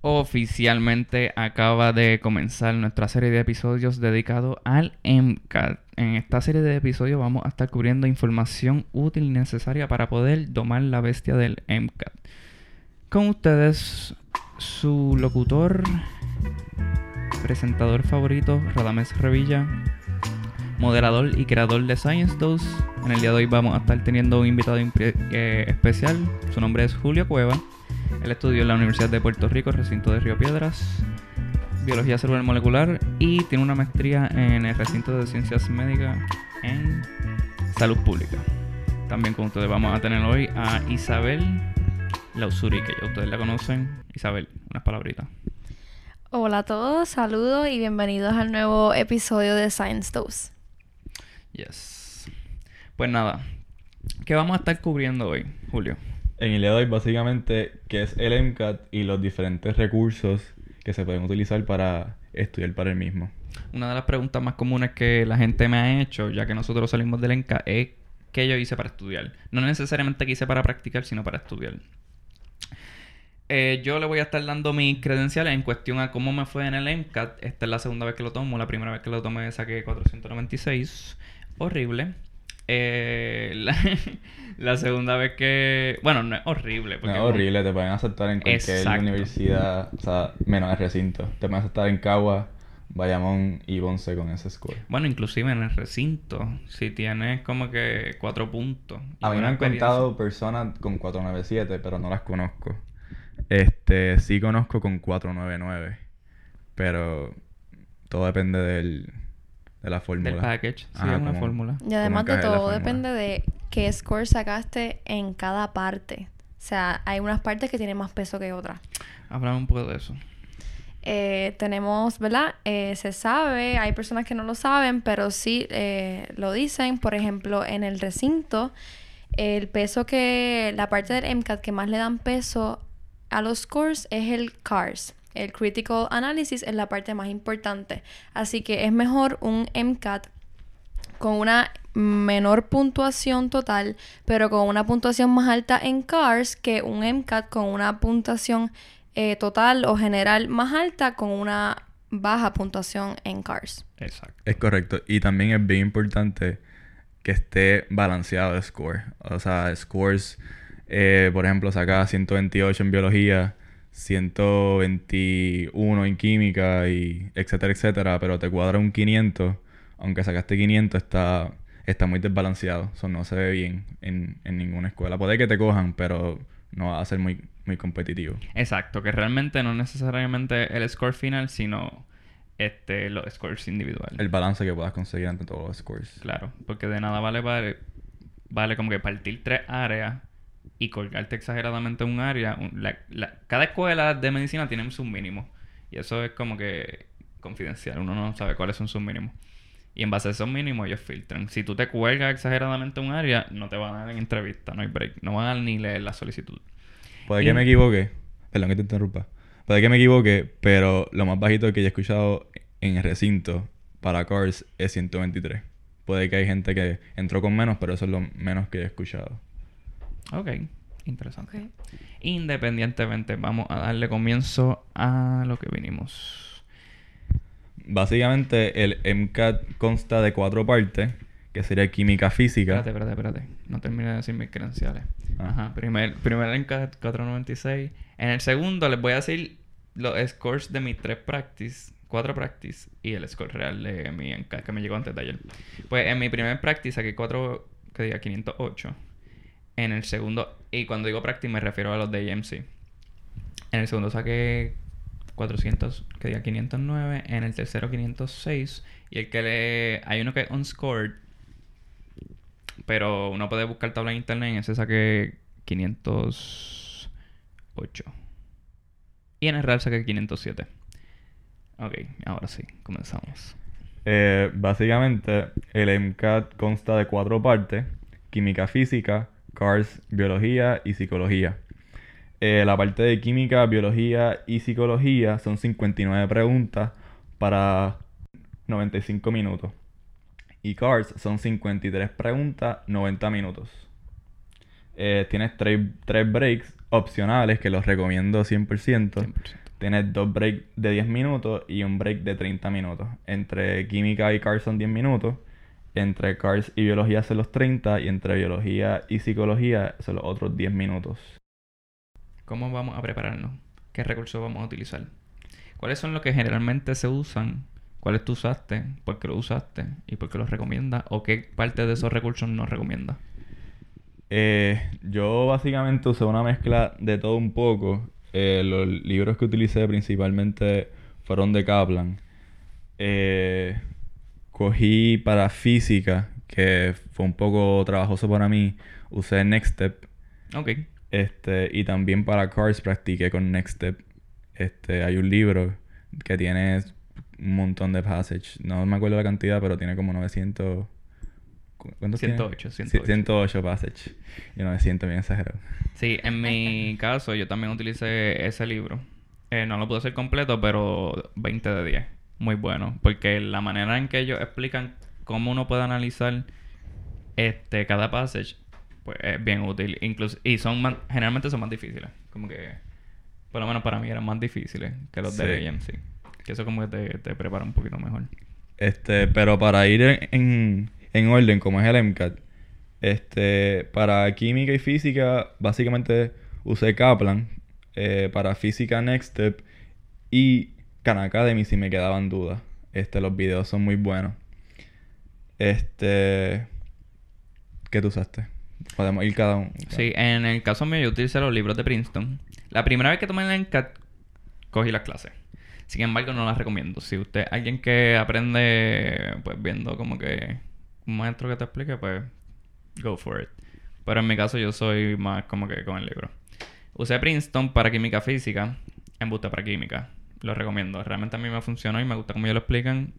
Oficialmente acaba de comenzar nuestra serie de episodios dedicado al MCAT. En esta serie de episodios vamos a estar cubriendo información útil y necesaria para poder domar la bestia del MCAT. Con ustedes, su locutor, presentador favorito, Radames Revilla, moderador y creador de Science Dose. En el día de hoy vamos a estar teniendo un invitado eh, especial. Su nombre es Julio Cueva. Él estudió en la Universidad de Puerto Rico, recinto de Río Piedras, biología celular molecular y tiene una maestría en el recinto de ciencias médicas en salud pública. También con ustedes vamos a tener hoy a Isabel Lausuri, que ya ustedes la conocen. Isabel, unas palabritas. Hola a todos, saludos y bienvenidos al nuevo episodio de Science Dose. Yes. Pues nada, ¿qué vamos a estar cubriendo hoy, Julio? En el día de hoy, básicamente, qué es el MCAT y los diferentes recursos que se pueden utilizar para estudiar para el mismo. Una de las preguntas más comunes que la gente me ha hecho, ya que nosotros salimos del ENCA, es qué yo hice para estudiar. No necesariamente qué hice para practicar, sino para estudiar. Eh, yo le voy a estar dando mis credenciales en cuestión a cómo me fue en el MCAT. Esta es la segunda vez que lo tomo. La primera vez que lo tomé saqué 496. Horrible. Eh, la, la segunda vez que... Bueno, no es horrible. No es horrible, te pueden aceptar en cualquier Exacto. universidad, o sea, menos el recinto. Te pueden aceptar en Cagua, Bayamón y Ponce con ese score. Bueno, inclusive en el recinto, si tienes como que cuatro puntos. A mí me han contado personas con 497, pero no las conozco. Este, sí conozco con 499, pero todo depende del, de la fórmula. Del package, sí, Ajá, es una como- fórmula. Y además de todo, depende de qué score sacaste en cada parte. O sea, hay unas partes que tienen más peso que otras. Háblame un poco de eso. Eh, tenemos, ¿verdad? Eh, se sabe, hay personas que no lo saben, pero sí eh, lo dicen. Por ejemplo, en el recinto, el peso que, la parte del MCAT que más le dan peso a los scores es el CARS. El Critical Analysis es la parte más importante. Así que es mejor un MCAT con una menor puntuación total, pero con una puntuación más alta en CARS que un MCAT con una puntuación eh, total o general más alta con una baja puntuación en CARS. Exacto. Es correcto. Y también es bien importante que esté balanceado el score. O sea, scores, eh, por ejemplo, saca 128 en biología, 121 en química y etcétera, etcétera, pero te cuadra un 500, aunque sacaste 500 está, está muy desbalanceado. Eso no se ve bien en, en ninguna escuela. Puede que te cojan, pero no va a ser muy, muy competitivo. Exacto, que realmente no necesariamente el score final, sino este los scores individuales. El balance que puedas conseguir entre todos los scores. Claro, porque de nada vale, vale vale como que partir tres áreas y colgarte exageradamente un área. Un- la- la- cada escuela de medicina tiene sus mínimos. Y eso es como que confidencial. Uno no sabe cuáles son sus mínimos. Y en base a esos mínimos ellos filtran. Si tú te cuelgas exageradamente un área, no te van a dar en entrevista, no hay break. No van a ni leer la solicitud. Puede Y- que me equivoque, perdón que te interrumpa. Puede que me equivoque, pero lo más bajito que yo he escuchado en el recinto para Cars es 123. Puede que hay gente que entró con menos, pero eso es lo menos que he escuchado. Ok, interesante. Independientemente, vamos a darle comienzo a lo que vinimos. Básicamente, el MCAT consta de cuatro partes, que sería química física. Espérate, espérate, espérate. No terminé de decir mis credenciales. Ah. Ajá. Primer, primer en 496. En el segundo les voy a decir los scores de mis tres practice, cuatro practice y el score real de mi que me llegó antes de ayer. Pues en mi primer practice saqué cuatro, que diga 508. En el segundo, y cuando digo practice me refiero a los de EMC. En el segundo saqué 400, que diga 509. En el tercero 506. Y el que le... Hay uno que es unscored. Pero uno puede buscar tabla en internet en ese saqué 508. Y en el real saqué 507. Ok, ahora sí, comenzamos. Eh, básicamente, el MCAT consta de cuatro partes: química física, CARS, biología y psicología. Eh, la parte de química, biología y psicología son 59 preguntas para 95 minutos. Y CARS son 53 preguntas, 90 minutos. Eh, tienes tres, tres breaks opcionales que los recomiendo 100%. 100%. tienes dos breaks de 10 minutos y un break de 30 minutos. Entre química y cars son 10 minutos. Entre cars y biología son los 30 y entre biología y psicología son los otros 10 minutos. ¿Cómo vamos a prepararnos? ¿Qué recursos vamos a utilizar? ¿Cuáles son los que generalmente se usan? ¿Cuáles tú usaste? ¿Por qué los usaste? ¿Y por qué los recomiendas? ¿O qué parte de esos recursos no recomiendas? Eh, yo básicamente usé una mezcla de todo un poco. Eh, los libros que utilicé principalmente fueron de Kaplan. Eh, cogí para física, que fue un poco trabajoso para mí, usé Next Step. Ok. Este, y también para Cars practiqué con Next Step. Este, hay un libro que tiene un montón de passages. No me acuerdo la cantidad, pero tiene como 900... ¿Cuántos 108, tiene? 108. 108 passages. Y 900, bien exagerado. Sí, en mi caso yo también utilicé ese libro. Eh, no lo pude hacer completo, pero 20 de 10. Muy bueno. Porque la manera en que ellos explican cómo uno puede analizar este cada passage, pues es bien útil. Incluso, y son más- generalmente son más difíciles. Como que, por lo menos para mí eran más difíciles que los de Sí. AMC. Que eso como que te, te prepara un poquito mejor. Este, pero para ir en, en, en orden, como es el MCAT, este, para química y física, básicamente usé Kaplan, eh, para física Next Step y Khan Academy si me quedaban dudas. Este, los videos son muy buenos. Este, ¿qué tú usaste? Podemos ir cada uno. Sí, en el caso mío yo utilicé los libros de Princeton. La primera vez que tomé el NCAT, cogí las clases. Sin embargo, no las recomiendo. Si usted alguien que aprende, pues viendo como que un maestro que te explique, pues go for it. Pero en mi caso yo soy más como que con el libro. Usé Princeton para química física, embuste para química. Lo recomiendo. Realmente a mí me funcionó y me gusta cómo ellos lo explican.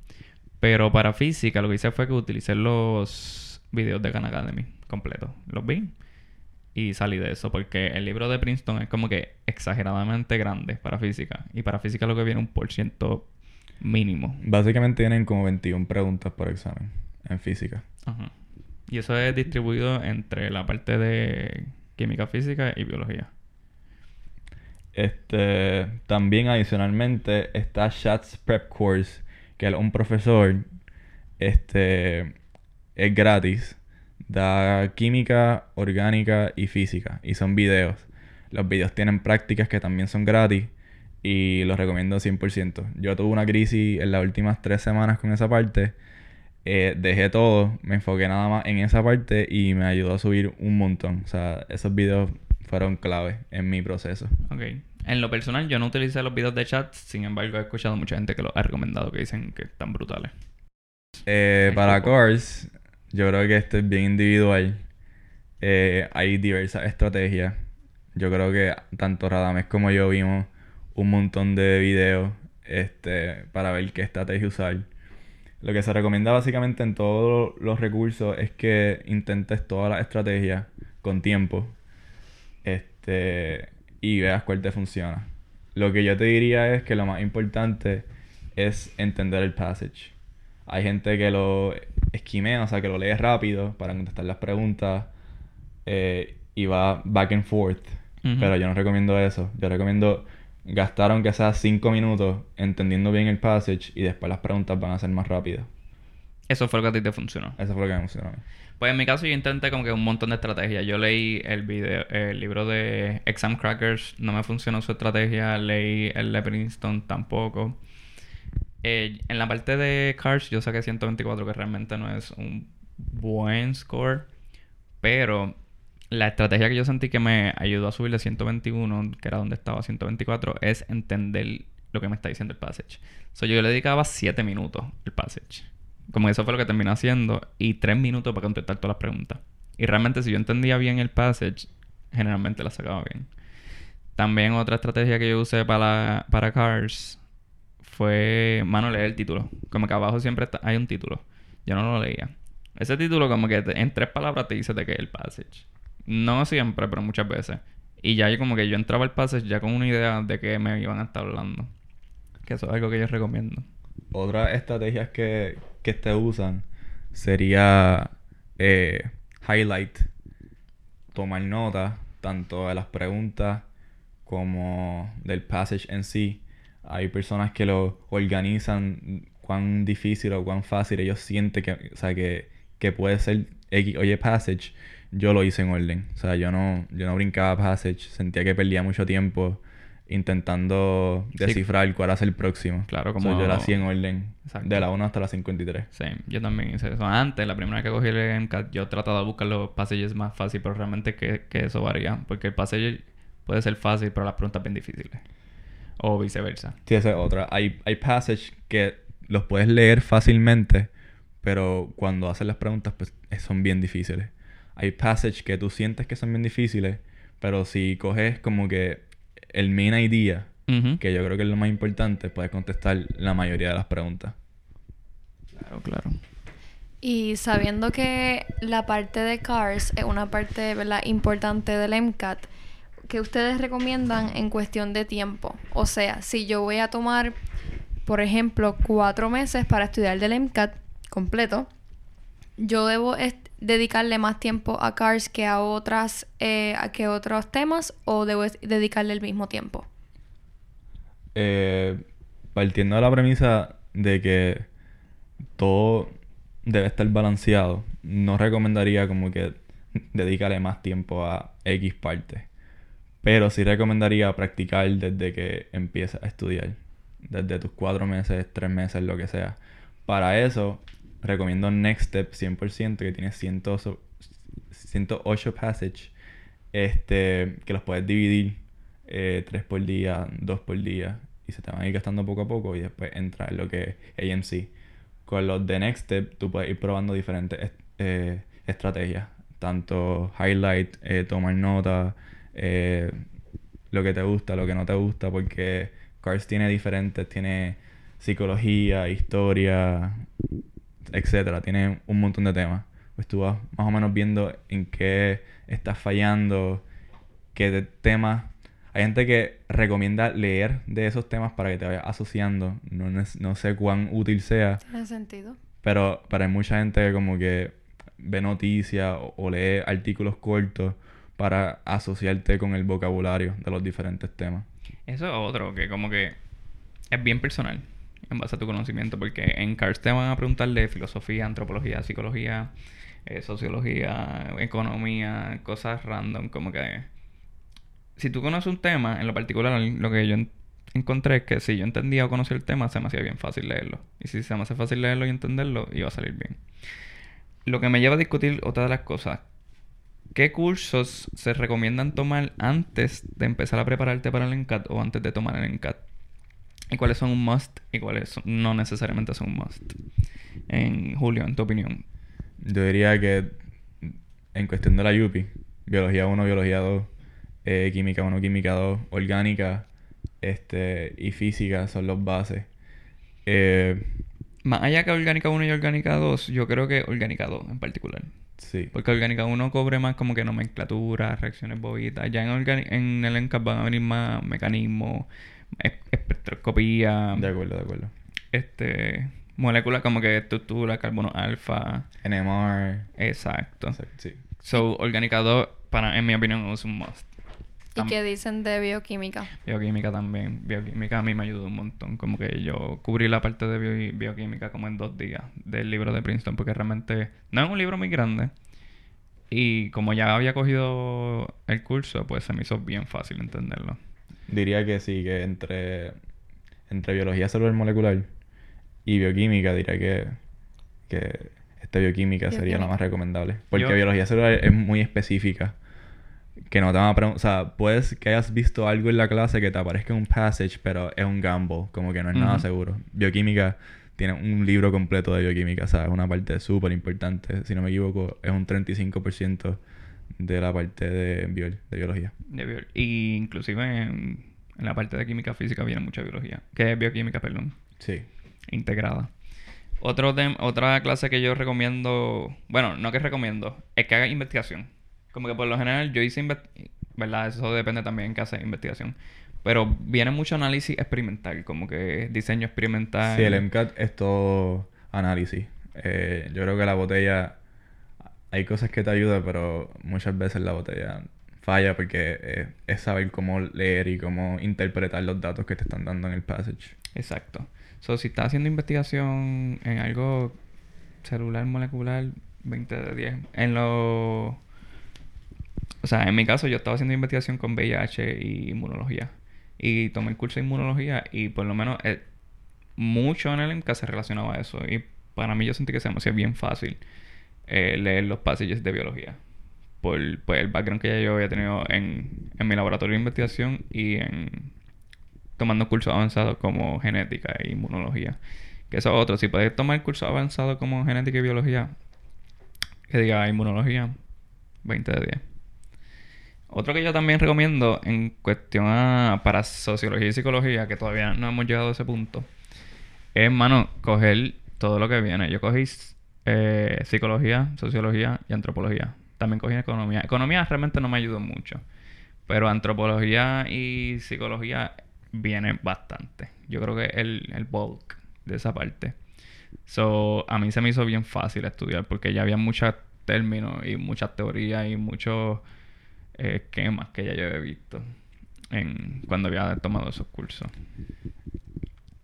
Pero para física lo que hice fue que utilicé los videos de Khan Academy completos. Los vi y salí de eso porque el libro de Princeton es como que exageradamente grande para física. Y para física lo que viene un por ciento mínimo. Básicamente tienen como 21 preguntas por examen en física. Ajá. Y eso es distribuido entre la parte de química física y biología. Este, también adicionalmente está Shats Prep Course, que es un profesor, este, es gratis, da química, orgánica y física, y son videos. Los videos tienen prácticas que también son gratis y los recomiendo 100%. Yo tuve una crisis en las últimas tres semanas con esa parte, eh, dejé todo, me enfoqué nada más en esa parte y me ayudó a subir un montón. O sea, esos videos fueron clave en mi proceso. Ok. En lo personal, yo no utilicé los videos de chat, sin embargo, he escuchado mucha gente que los ha recomendado, que dicen que están brutales. Eh, para. Cars, yo creo que este es bien individual. Eh, hay diversas estrategias. Yo creo que tanto Radames como yo vimos un montón de videos este, para ver qué estrategia usar. Lo que se recomienda básicamente en todos los recursos es que intentes todas las estrategias con tiempo este, y veas cuál te funciona. Lo que yo te diría es que lo más importante es entender el passage. Hay gente que lo esquimea, o sea, que lo lee rápido para contestar las preguntas eh, y va back and forth. Pero yo no recomiendo eso. Yo recomiendo gastar aunque sea 5 minutos entendiendo bien el passage y después las preguntas van a ser más rápidas. Eso fue lo que a ti te funcionó. Eso fue lo que me funcionó a mí. Pues en mi caso yo intenté como que un montón de estrategias. Yo leí el video, el libro de Exam Crackers, no me funcionó su estrategia. Leí el de Princeton tampoco. Eh, en la parte de Cars yo saqué 124, que realmente no es un buen score. Pero la estrategia que yo sentí que me ayudó a subir de 121, que era donde estaba 124, es entender lo que me está diciendo el passage. So, yo le dedicaba 7 minutos el passage. Como eso fue lo que terminé haciendo. Y 3 minutos para contestar todas las preguntas. Y realmente si yo entendía bien el passage, generalmente la sacaba bien. También otra estrategia que yo usé para, para Cars fue, mano, leer el título. Como que abajo siempre hay un título. Yo no lo leía. Ese título como que en tres palabras te dice de qué es el passage. No siempre, pero muchas veces. Y ya como que yo entraba al passage ya con una idea de qué me iban a estar hablando. Que eso es algo que yo recomiendo. Otras estrategias que, que te usan sería eh, highlight, tomar nota tanto de las preguntas como del passage en sí. Hay personas que lo organizan cuán difícil o cuán fácil ellos sienten que, o sea, que, que puede ser X, oye, Passage, yo lo hice en orden. O sea, yo no, yo no brincaba Passage, sentía que perdía mucho tiempo intentando descifrar cuál hace el próximo. Claro, como... sea, yo lo hacía en orden, Exacto. de la 1 hasta la 53. Sí, yo también hice eso. Antes, la primera vez que cogí el MCAT, yo trataba de buscar los passages más fáciles, pero realmente que, que eso varía. Porque el passage puede ser fácil, pero las preguntas bien difíciles. O viceversa. Sí, esa es otra. Hay, hay passages que los puedes leer fácilmente, pero cuando haces las preguntas, pues son bien difíciles. Hay passages que tú sientes que son bien difíciles, pero si coges como que el main idea, que yo creo que es lo más importante, puedes contestar la mayoría de las preguntas. Claro, claro. Y sabiendo que la parte de CARS es una parte ¿verdad? importante del MCAT, ¿qué ustedes recomiendan en cuestión de tiempo? O sea, si yo voy a tomar, por ejemplo, cuatro meses para estudiar del MCAT completo, yo debo est- dedicarle más tiempo a CARS que a otras eh, que otros temas o debo dedicarle el mismo tiempo. Eh, partiendo de la premisa de que todo debe estar balanceado, no recomendaría como que dedicarle más tiempo a X parte. Pero sí recomendaría practicar desde que empieces a estudiar. Desde tus cuatro meses, tres meses, lo que sea. Para eso, recomiendo Next Step 100%, que tiene 100 108 passage. Este, que los puedes dividir eh, tres por día, dos por día. Y se te van a ir gastando poco a poco. Y después entra en lo que es AMC. Con los de Next Step, tú puedes ir probando diferentes eh, estrategias. Tanto highlight, eh, tomar nota, eh, lo que te gusta, lo que no te gusta, porque Cars tiene diferentes, tiene psicología, historia, etcétera, tiene un montón de temas. Pues tú vas más o menos viendo en qué estás fallando, qué de- temas. Hay gente que recomienda leer de esos temas para que te vayas asociando. No, no sé cuán útil sea, ¿Tiene sentido? pero, pero hay mucha gente que como que ve noticias o, o lee artículos cortos para asociarte con el vocabulario de los diferentes temas. Eso es otro, que como que es bien personal en base a tu conocimiento, porque en CARS te van a preguntar de filosofía, antropología, psicología, eh, sociología, economía, cosas random, como que si tú conoces un tema, en lo particular, lo que yo en- encontré es que si yo entendía o conocía el tema, se me hacía bien fácil leerlo. Y si se me hace fácil leerlo y entenderlo, iba a salir bien. Lo que me lleva a discutir otra de las cosas. ¿Qué cursos se recomiendan tomar antes de empezar a prepararte para el NCAT o antes de tomar el NCAT? ¿Y cuáles son un must y cuáles son- no necesariamente son un must? En Julio, en tu opinión. Yo diría que en cuestión de la UPI, biología 1, biología 2, eh, química 1, química 2, orgánica este, y física son los bases. Eh, Más allá que Orgánica 1 y Orgánica 2, yo creo que Orgánica 2 en particular. sí. Porque Orgánica 1 cobre más como que nomenclatura, reacciones bobitas. Ya en, en el NCAT van a venir más mecanismos, espectroscopía, De acuerdo, de acuerdo. este, moléculas como que estructura, carbono alfa. NMR. Exacto. exacto, sí. So, Orgánica 2, para, en mi opinión, es un must. ¿Y qué dicen de bioquímica? Bioquímica también. Bioquímica a mí me ayudó un montón. Como que yo cubrí la parte de bio- bioquímica como en dos días del libro de Princeton, porque realmente no es un libro muy grande. Y como ya había cogido el curso, pues se me hizo bien fácil entenderlo. Diría que sí, que entre, entre biología celular molecular y bioquímica, diría que, que esta bioquímica sería la más recomendable. Porque Yo- biología celular es muy específica. Que no te van a preguntar, o sea, puedes que hayas visto algo en la clase que te aparezca en un passage, pero es un gamble, como que no es nada seguro. Bioquímica tiene un libro completo de bioquímica, o sea, es una parte súper importante. Si no me equivoco, es un 35% de la parte de, biol- de biología. De bio- y inclusive en, en la parte de química física viene mucha biología. Que es bioquímica, perdón. Sí. integrada. Otro tem- otra clase que yo recomiendo, bueno, no que recomiendo, es que haga investigación. Como que por lo general yo hice, ¿verdad? Eso depende también que hace investigación. Pero viene mucho análisis experimental, como que diseño experimental. Sí, el MCAT es todo análisis. Eh, yo creo que la botella... Hay cosas que te ayudan, pero muchas veces la botella falla porque eh, es saber cómo leer y cómo interpretar los datos que te están dando en el passage. Exacto. So, si estás haciendo investigación en algo celular molecular, 20 de 10. En lo... O sea, en mi caso yo estaba haciendo investigación con VIH y inmunología. Y tomé el curso de inmunología y por lo menos eh, mucho en el MCA se relacionaba a eso. Y para mí yo sentí que se me hacía bien fácil eh, leer los pasajes de biología. Por pues, el background que ya yo había tenido en, en mi laboratorio de investigación y en tomando cursos avanzados como genética e inmunología. Que eso es otro. Si puedes tomar cursos avanzados como genética y biología, que diga inmunología, 20 de 10. Otro que yo también recomiendo en cuestión a, para sociología y psicología, que todavía no hemos llegado a ese punto, es, mano, coger todo lo que viene. Yo cogí eh, psicología, sociología y antropología. También cogí economía. Economía realmente no me ayudó mucho. Pero antropología y psicología viene bastante. Yo creo que el, el bulk de esa parte. So, a mí se me hizo bien fácil estudiar porque ya había muchos términos y muchas teorías y muchos eh, esquemas que ya yo había visto en, cuando había tomado esos cursos.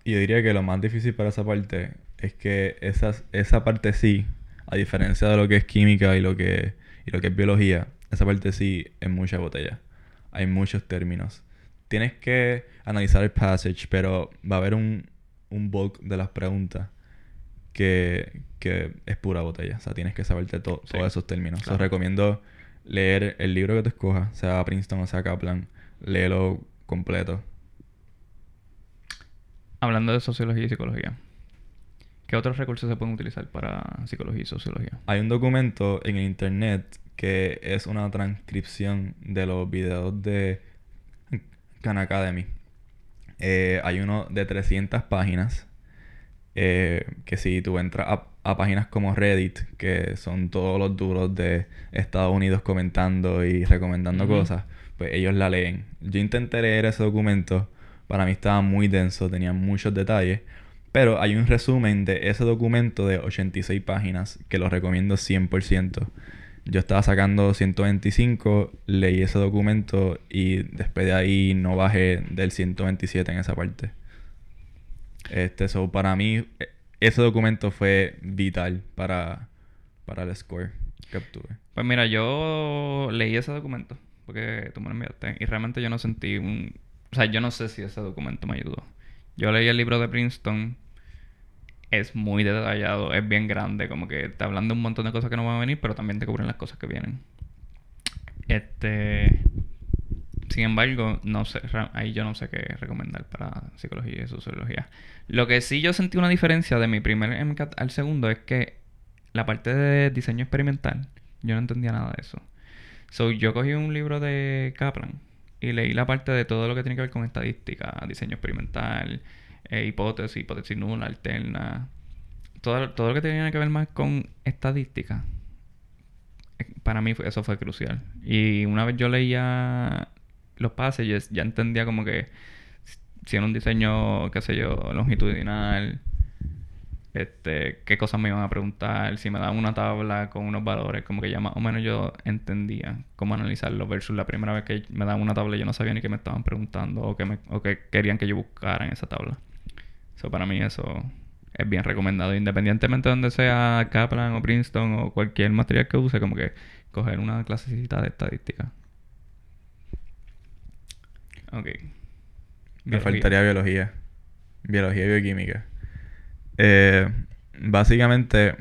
Y yo diría que lo más difícil para esa parte es que esas, esa parte sí, a diferencia de lo que es química y lo que, y lo que es biología, esa parte sí es mucha botella. Hay muchos términos. Tienes que analizar el passage, pero va a haber un, un bulk de las preguntas que, que es pura botella. O sea, tienes que saberte todos esos términos. Claro. recomiendo leer el libro que te escojas, sea Princeton o sea Kaplan, léelo completo. Hablando de sociología y psicología, ¿qué otros recursos se pueden utilizar para psicología y sociología? Hay un documento en el internet que es una transcripción de los videos de Khan Academy. Eh, hay uno de 300 páginas eh, que si tú entras a, páginas como Reddit, que son todos los duros de Estados Unidos comentando y recomendando cosas, pues ellos la leen. Yo intenté leer ese documento, para mí estaba muy denso, tenía muchos detalles, pero hay un resumen de ese documento de 86 páginas que lo recomiendo 100%. Yo estaba sacando 125, leí ese documento y después de ahí no bajé del 127 en esa parte. Este, so, para mí, e, ese documento fue vital para, para el score que obtuve. Pues mira, yo leí ese documento porque tú me lo enviaste y realmente yo no sentí un... O sea, yo no sé si ese documento me ayudó. Yo leí el libro de Princeton. Es muy detallado, es bien grande, como que está hablando un montón de cosas que no van a venir, pero también te cubren las cosas que vienen. Este... Sin embargo, no sé, ahí yo no sé qué recomendar para psicología y sociología. Lo que sí yo sentí una diferencia de mi primer MCAT al segundo es que la parte de diseño experimental, yo no entendía nada de eso. So, yo cogí un libro de Kaplan y leí la parte de todo lo que tiene que ver con estadística, diseño experimental, eh, hipótesis, hipótesis nula, alterna. Todo, todo lo que tenía que ver más con estadística, eh, para mí eso fue crucial. Y una vez yo leía los pases, ya entendía como que si era un diseño, qué sé yo, longitudinal, este, qué cosas me iban a preguntar, si me daban una tabla con unos valores, como que ya más o menos yo entendía cómo analizarlo, versus la primera vez que me daban una tabla yo no sabía ni qué me estaban preguntando o qué, o qué querían que yo buscara en esa tabla. Eso para mí eso es bien recomendado, independientemente de donde sea Kaplan o Princeton o cualquier material que use, como que coger una clasecita de estadística. Ok. Me faltaría biología. Biología y bioquímica. Eh, básicamente,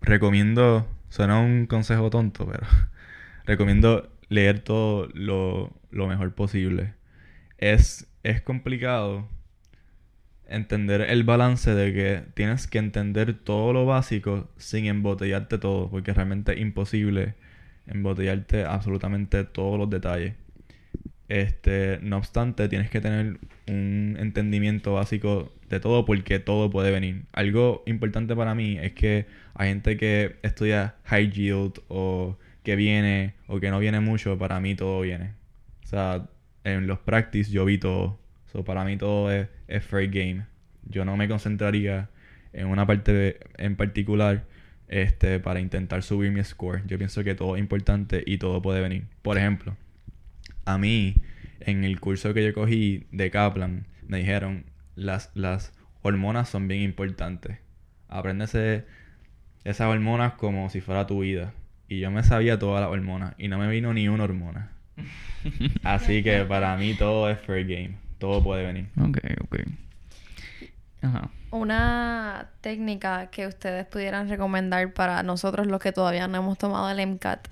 recomiendo, suena un consejo tonto, pero recomiendo leer todo lo, lo mejor posible. Es, es complicado entender el balance de que tienes que entender todo lo básico sin embotellarte todo, porque realmente es imposible embotellarte absolutamente todos los detalles. Este, no obstante, tienes que tener un entendimiento básico de todo porque todo puede venir. Algo importante para mí es que hay gente que estudia high yield o que viene o que no viene mucho, para mí todo viene. O sea, en los practice yo vi todo. So, para mí todo es, es fair game. Yo no me concentraría en una parte en particular este, para intentar subir mi score. Yo pienso que todo es importante y todo puede venir. Por ejemplo, a mí, en el curso que yo cogí de Kaplan, me dijeron, las, las hormonas son bien importantes. Apréndese esas hormonas como si fuera tu vida. Y yo me sabía todas las hormonas y no me vino ni una hormona. Así que para mí todo es fair game. Todo puede venir. Ok, ok. Ajá. Una técnica que ustedes pudieran recomendar para nosotros los que todavía no hemos tomado el MCAT,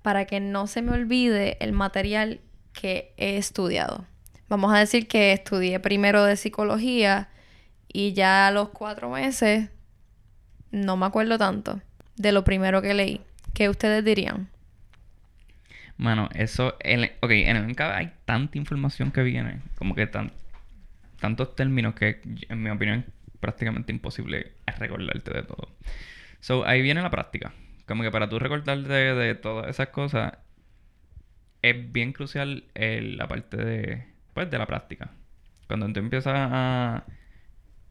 para que no se me olvide el material que he estudiado. Vamos a decir que estudié primero de psicología y ya a los cuatro meses no me acuerdo tanto de lo primero que leí. ¿Qué ustedes dirían? Bueno, eso... En, ok, en el MCAT hay tanta información que viene, como que tan, tantos términos que, en mi opinión, es prácticamente imposible recordarte de todo. So, ahí viene la práctica. Como que para tú recordarte de, todas esas cosas, es bien crucial el- la parte de, pues, de la práctica. Cuando tú empiezas a,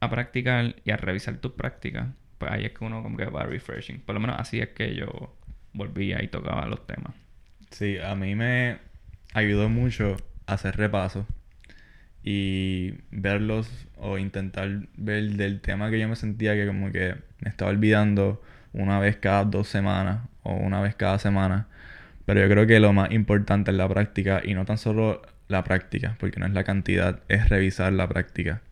a practicar y a revisar tus prácticas, pues ahí es que uno como que va refreshing. Por lo menos así es que yo volvía y tocaba los temas. Sí, a mí me ayudó mucho hacer repasos y verlos o intentar ver del tema que yo me sentía que como que me estaba olvidando una vez cada dos semanas o una vez cada semana. Pero yo creo que lo más importante es la práctica y no tan solo la práctica, porque no es la cantidad, es revisar la práctica.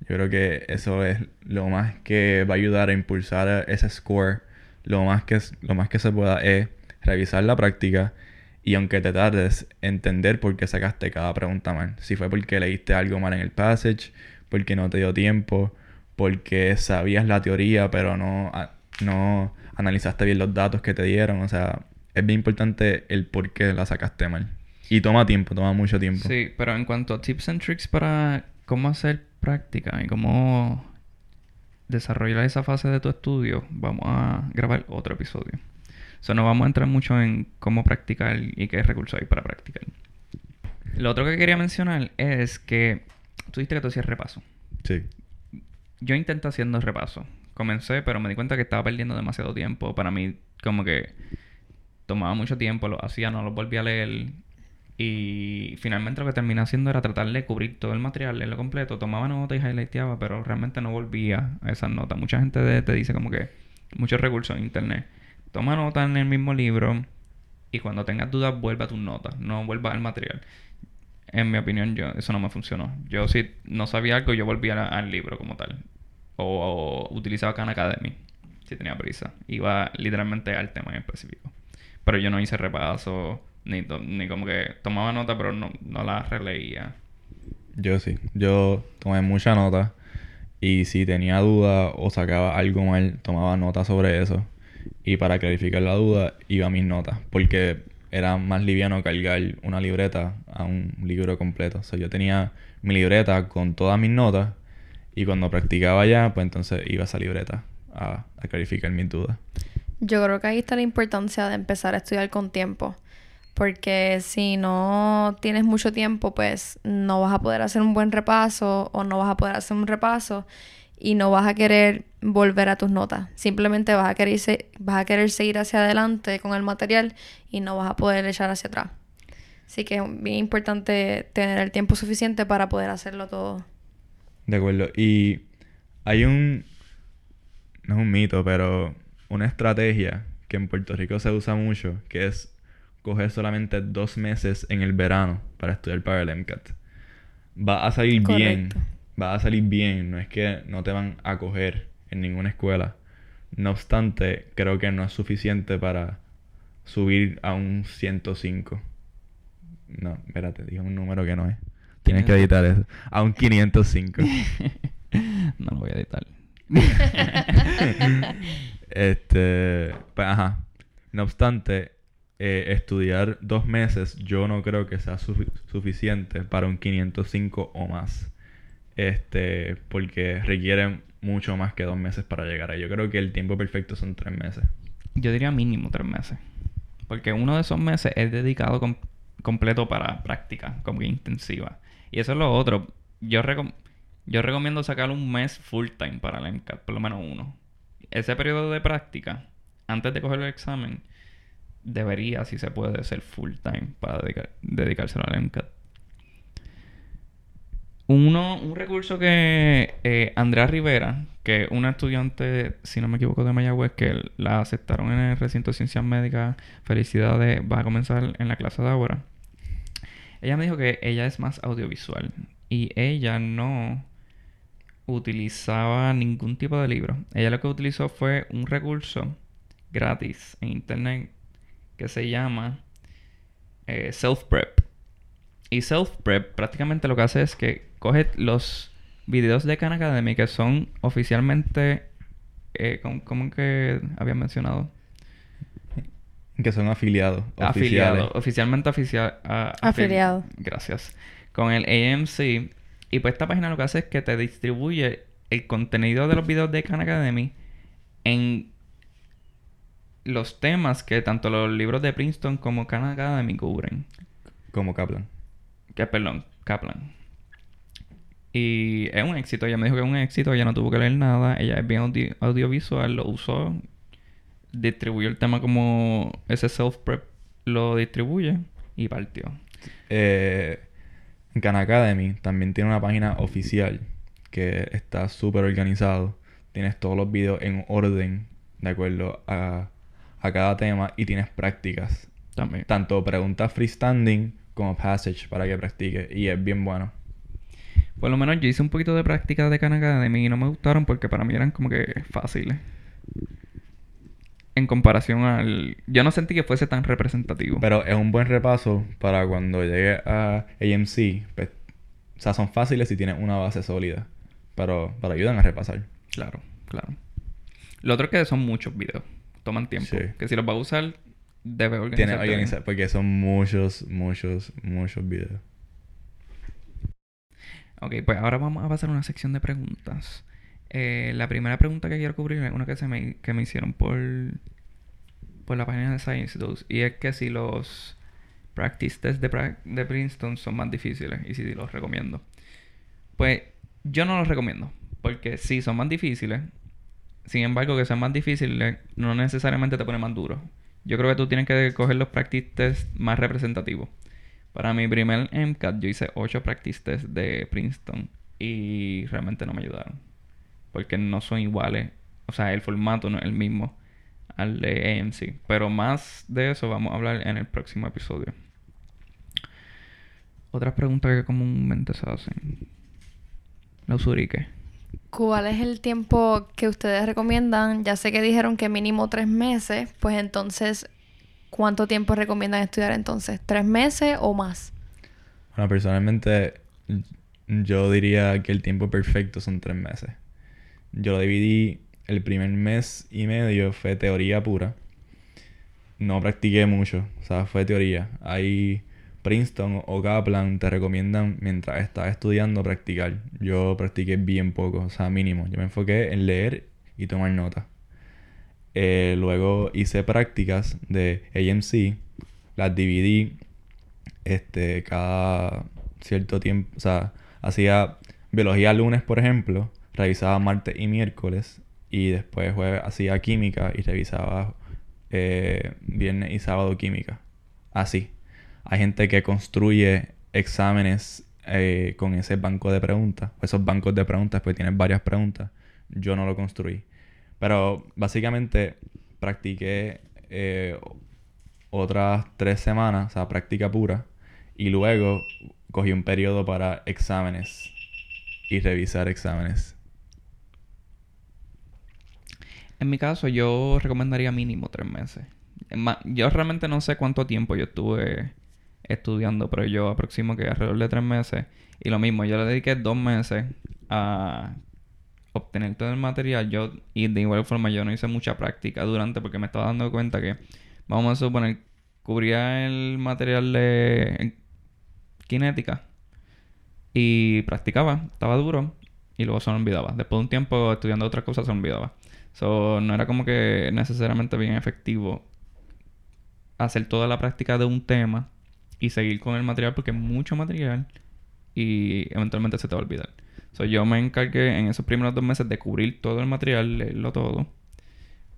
Yo creo que eso es lo más que va a ayudar a impulsar ese score. Lo más que, lo más que se pueda es revisar la práctica y aunque te tardes, entender por qué sacaste cada pregunta mal. Si fue porque leíste algo mal en el passage, porque no te dio tiempo, porque sabías la teoría pero no, no analizaste bien los datos que te dieron. O sea, es bien importante el por qué la sacaste mal. Y toma tiempo, toma mucho tiempo. Sí, pero en cuanto a tips and tricks para cómo hacer práctica y cómo desarrollar esa fase de tu estudio, vamos a grabar otro episodio. O sea, no vamos a entrar mucho en cómo practicar y qué recursos hay para practicar. Lo otro que quería mencionar es que tú dijiste que tú hacías repaso. Sí. Yo intenté haciendo repaso. Comencé, pero me di cuenta que estaba perdiendo demasiado tiempo. Para mí, como que tomaba mucho tiempo, lo hacía, no lo volví a leer. Y finalmente lo que terminé haciendo era tratar de cubrir todo el material, leerlo completo. Tomaba notas y highlighteaba, pero realmente no volvía a esas notas. Mucha gente te dice como que muchos recursos en internet. Toma notas en el mismo libro y cuando tengas dudas vuelve a tus notas, no vuelvas al material. En mi opinión, yo, eso no me funcionó. Yo si no sabía algo, yo volvía al libro como tal. O, utilizaba Khan Academy, si tenía prisa. Iba literalmente al tema en específico. Pero yo no hice repaso, ni, ni como que tomaba nota, pero no, no la releía. Yo sí. Yo tomé mucha nota. Y si tenía duda o sacaba algo mal, tomaba nota sobre eso. Y para clarificar la duda, iba a mis notas. Porque era más liviano cargar una libreta a un libro completo. O sea, yo tenía mi libreta con todas mis notas. Y cuando practicaba ya, pues entonces iba a esa libreta a, a clarificar mis dudas. Yo creo que ahí está la importancia de empezar a estudiar con tiempo. Porque si no tienes mucho tiempo, pues no vas a poder hacer un buen repaso o no vas a poder hacer un repaso y no vas a querer volver a tus notas. Simplemente vas a querer, se- vas a querer seguir hacia adelante con el material y no vas a poder echar hacia atrás. Así que es bien importante tener el tiempo suficiente para poder hacerlo todo. De acuerdo. Y hay un. No es un mito, pero una estrategia que en Puerto Rico se usa mucho, que es coger solamente dos meses en el verano para estudiar para el MCAT. Va a salir bien. Va a salir bien. No es que no te van a coger en ninguna escuela. No obstante, creo que no es suficiente para subir a un 105. No, espérate, dije un número que no es. Tienes que editar eso. A un 505. no lo voy a editar. este, pues, ajá. No obstante, eh, estudiar dos meses yo no creo que sea sufi- suficiente para un 505 o más. Este, porque requiere mucho más que dos meses para llegar ahí. Yo creo que el tiempo perfecto son tres meses. Yo diría mínimo tres meses. Porque uno de esos meses es dedicado com- completo para práctica, como que intensiva. Y eso es lo otro. Yo, recom- yo recomiendo sacar un mes full time para el MCAT, por lo menos uno. Ese periodo de práctica antes de coger el examen, debería, si se puede, ser full time para dedicar, dedicárselo al MCAT. Un recurso que eh, Andrea Rivera, que es una estudiante, si no me equivoco, de Mayagüez, que la aceptaron en el recinto de ciencias médicas, felicidades, va a comenzar en la clase de ahora. Ella me dijo que ella es más audiovisual y ella no utilizaba ningún tipo de libro. Ella lo que utilizó fue un recurso gratis en internet que se llama eh, Self Prep. Y Self Prep prácticamente lo que hace es que coge los videos de Khan Academy que son oficialmente, eh, ¿cómo, que había mencionado? Que son afiliados. Afiliados. Oficialmente oficial, afiliados. Gracias. Con el AMC. Y pues esta página lo que hace es que te distribuye el contenido de los videos de Khan Academy en los temas que tanto los libros de Princeton como Khan Academy cubren. Como Kaplan. Que, perdón, Kaplan. Y es un éxito. Ella me dijo que es un éxito. Ella no tuvo que leer nada. Ella es bien audiovisual. Lo usó. Distribuyó el tema como ese self-prep lo distribuye. Y partió. Eh, Khan Academy también tiene una página oficial que está súper organizado. Tienes todos los videos en orden de acuerdo a, a cada tema y tienes prácticas. También. Tanto preguntas freestanding como passage para que practique y es bien bueno. Por lo menos yo hice un poquito de práctica de Khan Academy y no me gustaron porque para mí eran como que fáciles. En comparación al... Yo no sentí que fuese tan representativo. Pero es un buen repaso para cuando llegue a AMC. Pues, o sea, son fáciles si tienes una base sólida. Pero, pero ayudan a repasar. Claro, claro. Lo otro es que son muchos videos. Toman tiempo. Que si los va a usar, debe organizar. Tiene organizar, porque son muchos, muchos, muchos videos. Ok, pues ahora vamos a pasar a una sección de preguntas. Eh, la primera pregunta que quiero cubrir es una que, se me, que me hicieron por, por la página de Science Dose. Y es que si los practice tests de, de Princeton son más difíciles y si los recomiendo. Pues yo no los recomiendo. Porque sí, son más difíciles. Sin embargo, que sean más difíciles no necesariamente te pone más duro. Yo creo que tú tienes que coger los practice tests más representativos. Para mi primer MCAT yo hice 8 practice tests de Princeton y realmente no me ayudaron. Porque no son iguales. O sea, el formato no es el mismo al de AMC. Pero más de eso vamos a hablar en el próximo episodio. Otras preguntas que comúnmente se hacen. La. ¿Cuál es el tiempo que ustedes recomiendan? Ya sé que dijeron que mínimo tres meses, pues entonces, ¿cuánto tiempo recomiendan estudiar entonces? ¿Tres meses o más? Bueno, personalmente, yo diría que el tiempo perfecto son tres meses. Yo lo dividí, el primer mes y medio fue teoría pura. No practiqué mucho, o sea, fue teoría. Hay Princeton o Kaplan te recomiendan mientras estás estudiando practicar. Yo practiqué bien poco, o sea, mínimo. Yo me enfoqué en leer y tomar notas. Eh, luego hice prácticas de AMC, las dividí este, cada cierto tiempo. O sea, hacía biología lunes, por ejemplo, revisaba martes y miércoles, y después jueves hacía química y revisaba eh, viernes y sábado química. Así. Hay gente que construye exámenes eh, con ese banco de preguntas. Esos bancos de preguntas, pues tienen varias preguntas. Yo no lo construí. Pero básicamente practiqué eh, otras tres semanas, o sea, práctica pura. Y luego cogí un periodo para exámenes y revisar exámenes. En mi caso, yo recomendaría mínimo tres meses. Yo realmente no sé cuánto tiempo yo estuve estudiando, pero yo aproximo que alrededor de tres meses. Y lo mismo, yo le dediqué dos meses a obtener todo el material. Yo, y de igual forma, yo no hice mucha práctica durante porque me estaba dando cuenta que, vamos a suponer, cubría el material de cinética y practicaba, estaba duro y luego se me olvidaba. Después de un tiempo estudiando otras cosas se me olvidaba. So, no era como que necesariamente bien efectivo hacer toda la práctica de un tema y seguir con el material porque es mucho material y eventualmente se te va a olvidar. So, yo me encargué en esos primeros dos meses de cubrir todo el material, leerlo todo.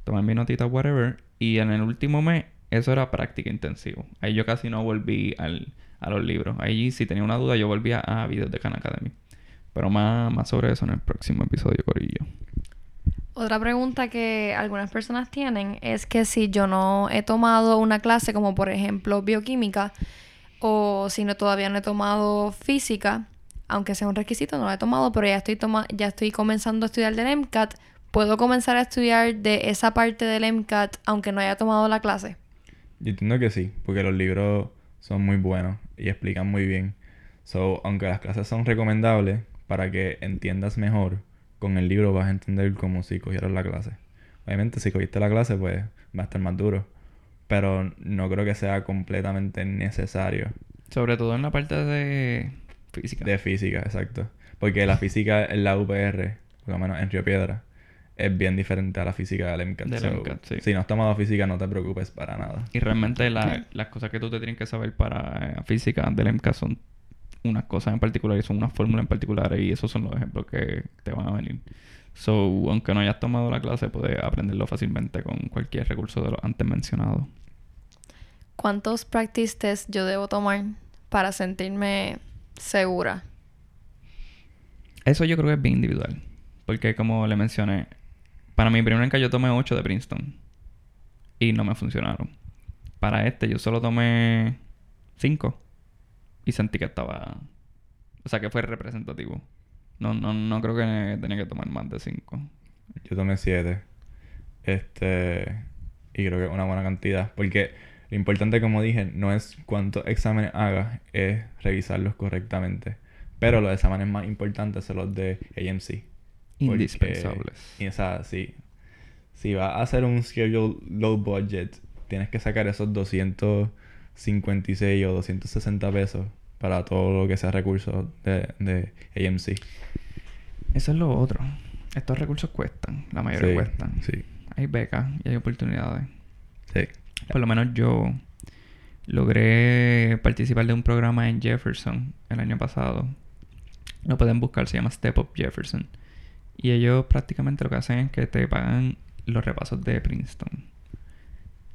tomar mi notita, whatever. Y en el último mes, eso era práctica intensivo. Ahí yo casi no volví al, a los libros. Ahí si tenía una duda, yo volvía a videos de Khan Academy. Pero más, más sobre eso en el próximo episodio, Corillo. Otra pregunta que algunas personas tienen es que si yo no he tomado una clase como por ejemplo bioquímica o si no todavía no he tomado física, aunque sea un requisito, no lo he tomado, pero ya estoy toma ya estoy comenzando a estudiar del MCAT, ¿puedo comenzar a estudiar de esa parte del MCAT aunque no haya tomado la clase? Yo entiendo que sí, porque los libros son muy buenos y explican muy bien. So, aunque las clases son recomendables para que entiendas mejor, con el libro vas a entender como si cogieras la clase. Obviamente, si cogiste la clase, pues va a estar más duro. Pero no creo que sea completamente necesario. Sobre todo en la parte de física. De física, exacto. Porque la física en la UPR, por lo menos en Río Piedra, es bien diferente a la física del MCAT. Del So, MCAT, sí. Si no has tomado física, no te preocupes para nada. Y realmente la- las cosas que tú te tienes que saber para eh, física del MCAT son unas cosas en particular y son unas fórmulas en particular y esos son los ejemplos que te van a venir. So, aunque no hayas tomado la clase, puedes aprenderlo fácilmente con cualquier recurso de los antes mencionados. ¿Cuántos practice tests yo debo tomar para sentirme segura? Eso yo creo que es bien individual. Porque como le mencioné, para mi primer MCAT yo tomé 8 de Princeton. Y no me funcionaron. Para este yo solo tomé 5. Y sentí que estaba... O sea, que fue representativo. No, no, no creo que tenía que tomar más de 5. Yo tomé siete. Este. Y creo que es una buena cantidad. Porque lo importante, como dije, no es cuántos exámenes hagas, es revisarlos correctamente. Pero los exámenes más importantes son los de AMC. Indispensables. Y, o sea, sí. Si vas a hacer un schedule low budget, tienes que sacar esos 256 o 260 pesos para todo lo que sea recursos de, de AMC. Eso es lo otro. Estos recursos cuestan. La mayoría Sí, cuestan. Sí, Hay becas y hay oportunidades. sí. Por lo menos yo logré participar de un programa en Jefferson el año pasado. Lo pueden buscar, se llama Step Up Jefferson. Y ellos prácticamente lo que hacen es que te pagan los repasos de Princeton.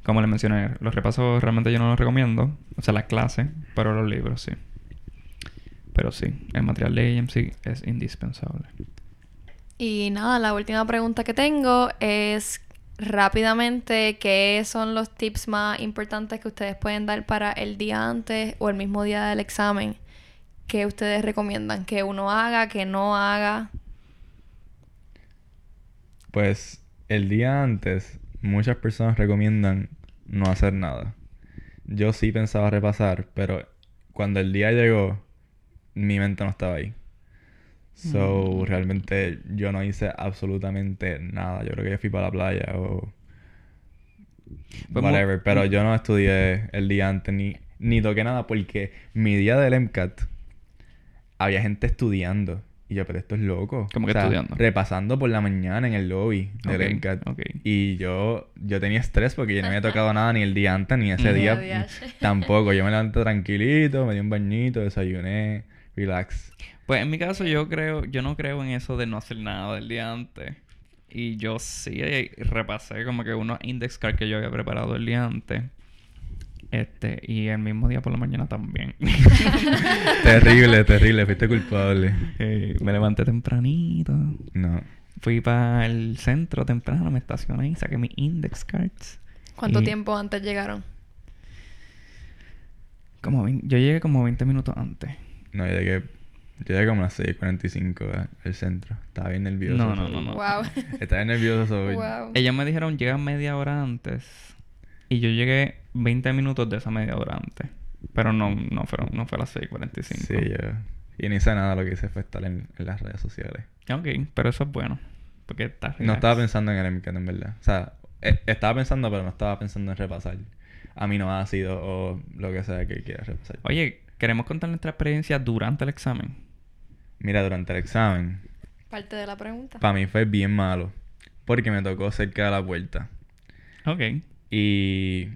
Como les mencioné, los repasos realmente yo no los recomiendo. O sea, las clases, pero los libros sí. Pero sí, el material de AMC es indispensable. Y nada, la última pregunta que tengo es rápidamente, ¿qué son los tips más importantes que ustedes pueden dar para el día antes o el mismo día del examen? ¿Qué ustedes recomiendan que uno haga, que no haga? Pues el día antes, muchas personas recomiendan no hacer nada. Yo sí pensaba repasar, pero cuando el día llegó, mi mente no estaba ahí. So, Mm. realmente yo no hice absolutamente nada. Yo creo que fui para la playa o Pues whatever. Pero yo no estudié el día antes ni, ni toqué nada porque mi día del MCAT había gente estudiando. Y yo, pero esto es loco. ¿Cómo que O sea, estudiando? Repasando por la mañana en el lobby del Ok, MCAT. Y yo, yo tenía estrés porque yo no había tocado nada ni el día antes ni ese día. Tampoco. Yo me levanté tranquilito, me di un bañito, desayuné, relax. Pues en mi caso yo creo, yo no creo en eso de no hacer nada del día antes. Y yo sí eh, repasé como que unos index cards que yo había preparado el día antes. Este, y el mismo día por la mañana también. terrible, terrible. Fuiste culpable. Eh, me levanté tempranito. No. Fui para el centro temprano, me estacioné y saqué mis index cards. ¿Cuánto Y tiempo antes llegaron? Como yo llegué como 20 minutos antes. No, yo llegué, yo llegué como a las 6.45 a- al centro. Estaba bien nervioso. No, no, no, no. Wow. Estaba bien nervioso. wow. Ellos me dijeron llega media hora antes. Y yo llegué 20 minutos de esa media hora antes. Pero no, no, fueron, no fue a las 6.45. Sí, yo. Y ni hice nada, lo que hice fue estar en, en las redes sociales. Ok, pero eso es bueno. Porque está No estaba pensando en el MCAT, en verdad. O sea, eh, estaba pensando, pero no estaba pensando en repasar aminoácidos o lo que sea que quieras repasar. Oye, queremos contar nuestra experiencia durante el examen. Mira, durante el examen, Parte de la pregunta. para mí fue bien malo. Porque me tocó cerca de la puerta. Ok. Y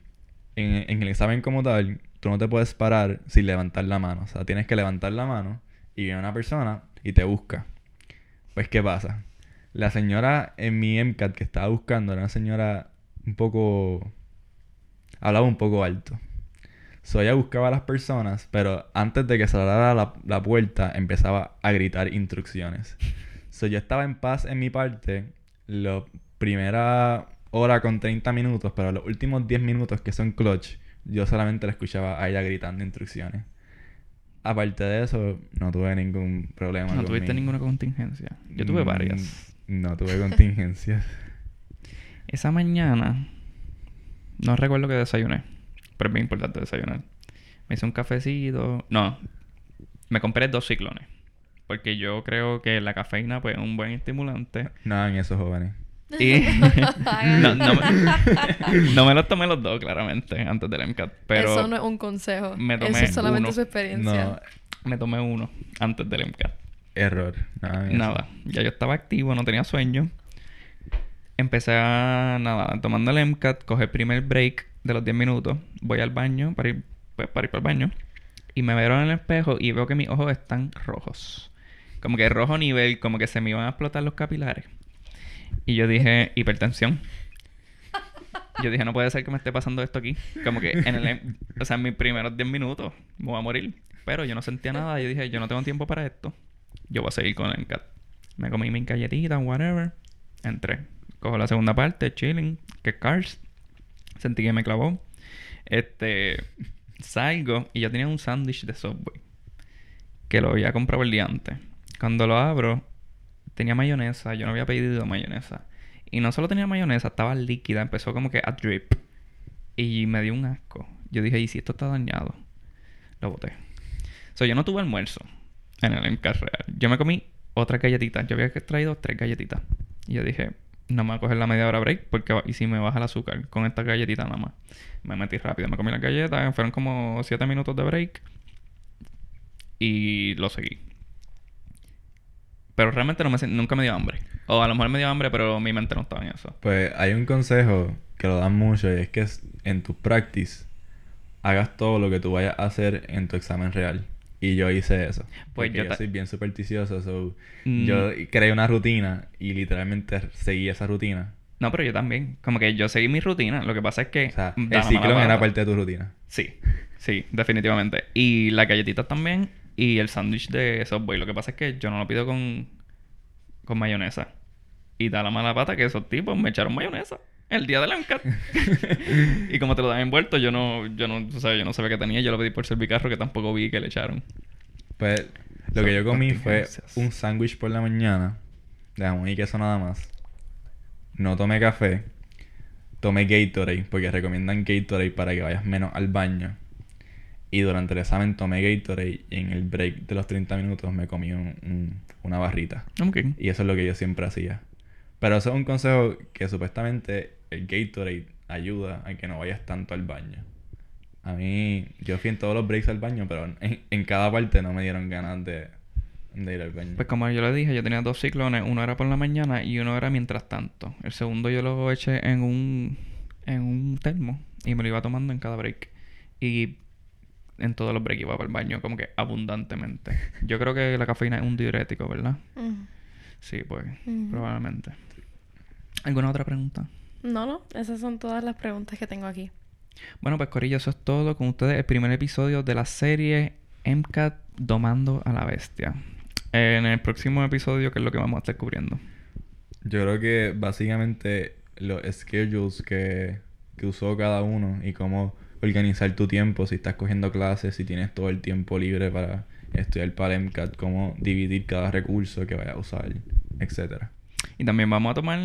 en, en el examen como tal, tú no te puedes parar sin levantar la mano. O sea, tienes que levantar la mano y viene una persona y te busca. Pues, ¿qué pasa? La señora en mi MCAT que estaba buscando era una señora un poco... Hablaba un poco alto. So ella buscaba a las personas, pero antes de que cerrara la, la puerta empezaba a gritar instrucciones. So yo estaba en paz en mi parte, la primera hora con 30 minutos, pero los últimos 10 minutos que son clutch, yo solamente la escuchaba a ella gritando instrucciones. Aparte de eso, no tuve ningún problema. No con tuviste mi- ninguna contingencia. Yo tuve Mm, varias. No tuve contingencias. Esa mañana, no recuerdo que desayuné, pero es bien importante desayunar. Me hice un cafecito. No, me compré dos ciclones. Porque yo creo que la cafeína pues, es un buen estimulante. Nada en esos jóvenes. Y no, no me, no me los tomé los dos, claramente, antes del MCAT. Pero Eso no es un consejo. me tomé Eso es solamente uno. su experiencia. No, me tomé uno antes del MCAT. error. Nada. en eso. Nada, ya yo estaba activo, no tenía sueño. Empecé a, nada, tomando el MCAT, coger el primer break de los 10 minutos. Voy al baño para ir, pues, para ir para el baño. Y me veo en el espejo y veo que mis ojos están rojos. Como que rojo nivel, como que se me iban a explotar los capilares. Y yo dije, hipertensión. Yo dije, no puede ser que me esté pasando esto aquí. Como que en el... em, O sea, en mis primeros 10 minutos me voy a morir. Pero yo no sentía nada. Yo dije, yo no tengo tiempo para esto. Yo voy a seguir con el MCAT. Me comí mi galletita, whatever. Entré. Cojo la segunda parte, chilling, que Cars. Sentí que me clavó. Este... Salgo y yo tenía un sándwich de Subway. Que lo había comprado el día antes. Cuando lo abro, tenía mayonesa. Yo no había pedido mayonesa. Y no solo tenía mayonesa, estaba líquida. Empezó como que a drip. Y me dio un asco. Yo dije, ¿y si esto está dañado? Lo boté. So, yo no tuve almuerzo en el MCAT real. Yo me comí otra galletita. Yo había traído tres galletitas. Y yo dije, no me voy a coger la media hora break porque y si me baja el azúcar con esta galletita nada más. Me metí rápido, me comí las galletas, fueron como siete minutos de break y lo seguí. Pero realmente nunca me dio hambre. O a lo mejor me dio hambre, pero mi mente no estaba en eso. Pues hay un consejo que lo dan mucho y es que en tu practice hagas todo lo que tú vayas a hacer en tu examen real. Y yo hice eso. Pues yo yo, soy bien supersticioso. So Mm. Yo creé una rutina y literalmente seguí esa rutina. No, pero yo también. Como que yo seguí mi rutina. Lo que pasa es que... O sea, el mala era parte de tu rutina. Sí, sí, definitivamente. Y las galletitas también. Y el sándwich de Subway. Lo que pasa es que yo no lo pido con, con mayonesa. Y da la mala pata que esos tipos me echaron mayonesa. El día del MCAT. y como te lo dan envuelto, yo no, yo no, o sea, yo no sabía que tenía. Yo lo pedí por servicarro que tampoco vi que le echaron. Pues lo que yo comí fue un sándwich por la mañana. De jamón y queso nada más. No tomé café. Tomé Gatorade, porque recomiendan Gatorade para que vayas menos al baño. Y durante el examen tomé Gatorade y en el break de los 30 minutos me comí un- un- una barrita. Y eso es lo que yo siempre hacía. Pero eso es un consejo que supuestamente el Gatorade ayuda a que no vayas tanto al baño. A mí, yo fui en todos los breaks al baño, pero en, en cada parte no me dieron ganas de, de ir al baño. Pues como yo le dije, yo tenía dos ciclones. Uno era por la mañana y uno era mientras tanto. El segundo yo lo eché en un, en un termo y me lo iba tomando en cada break. Y en todos los breaks iba para el baño como que abundantemente. Yo creo que la cafeína es un diurético, ¿verdad? Mm. Sí, pues probablemente. ¿Alguna otra pregunta? No, no. Esas son todas las preguntas que tengo aquí. Bueno, pues Corillo, eso es todo con ustedes. El primer episodio de la serie MCAT Domando a la Bestia. En el próximo episodio, ¿qué es lo que vamos a estar cubriendo? Yo creo que básicamente los schedules que, que usó cada uno y cómo organizar tu tiempo, si estás cogiendo clases, si tienes todo el tiempo libre para estudiar para el MCAT, cómo dividir cada recurso que vayas a usar, etcétera. Y también vamos a tomar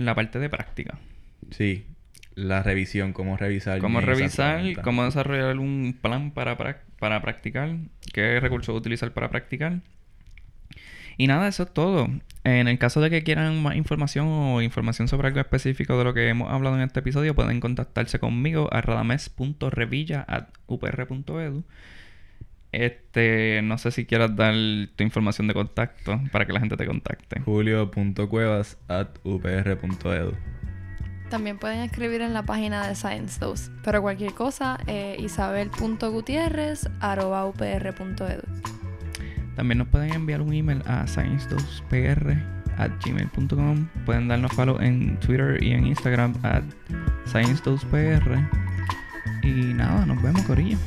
la parte de práctica. Sí, la revisión, cómo revisar. Cómo revisar, cómo desarrollar un plan para, para practicar, qué recursos utilizar para practicar. Y nada, eso es todo. En el caso de que quieran más información o información sobre algo específico de lo que hemos hablado en este episodio, pueden contactarse conmigo a radames.revilla.upr.edu. Este, no sé si quieras dar tu información de contacto para que la gente te contacte. Julio.cuevas at upr.edu. También pueden escribir en la página de Science 2. Pero cualquier cosa, eh, isabel.gutierrez.upr.edu. También nos pueden enviar un email a science2pr at gmail.com. Pueden darnos follow en Twitter y en Instagram at ScienceDosePR. Y nada, nos vemos, Corillo.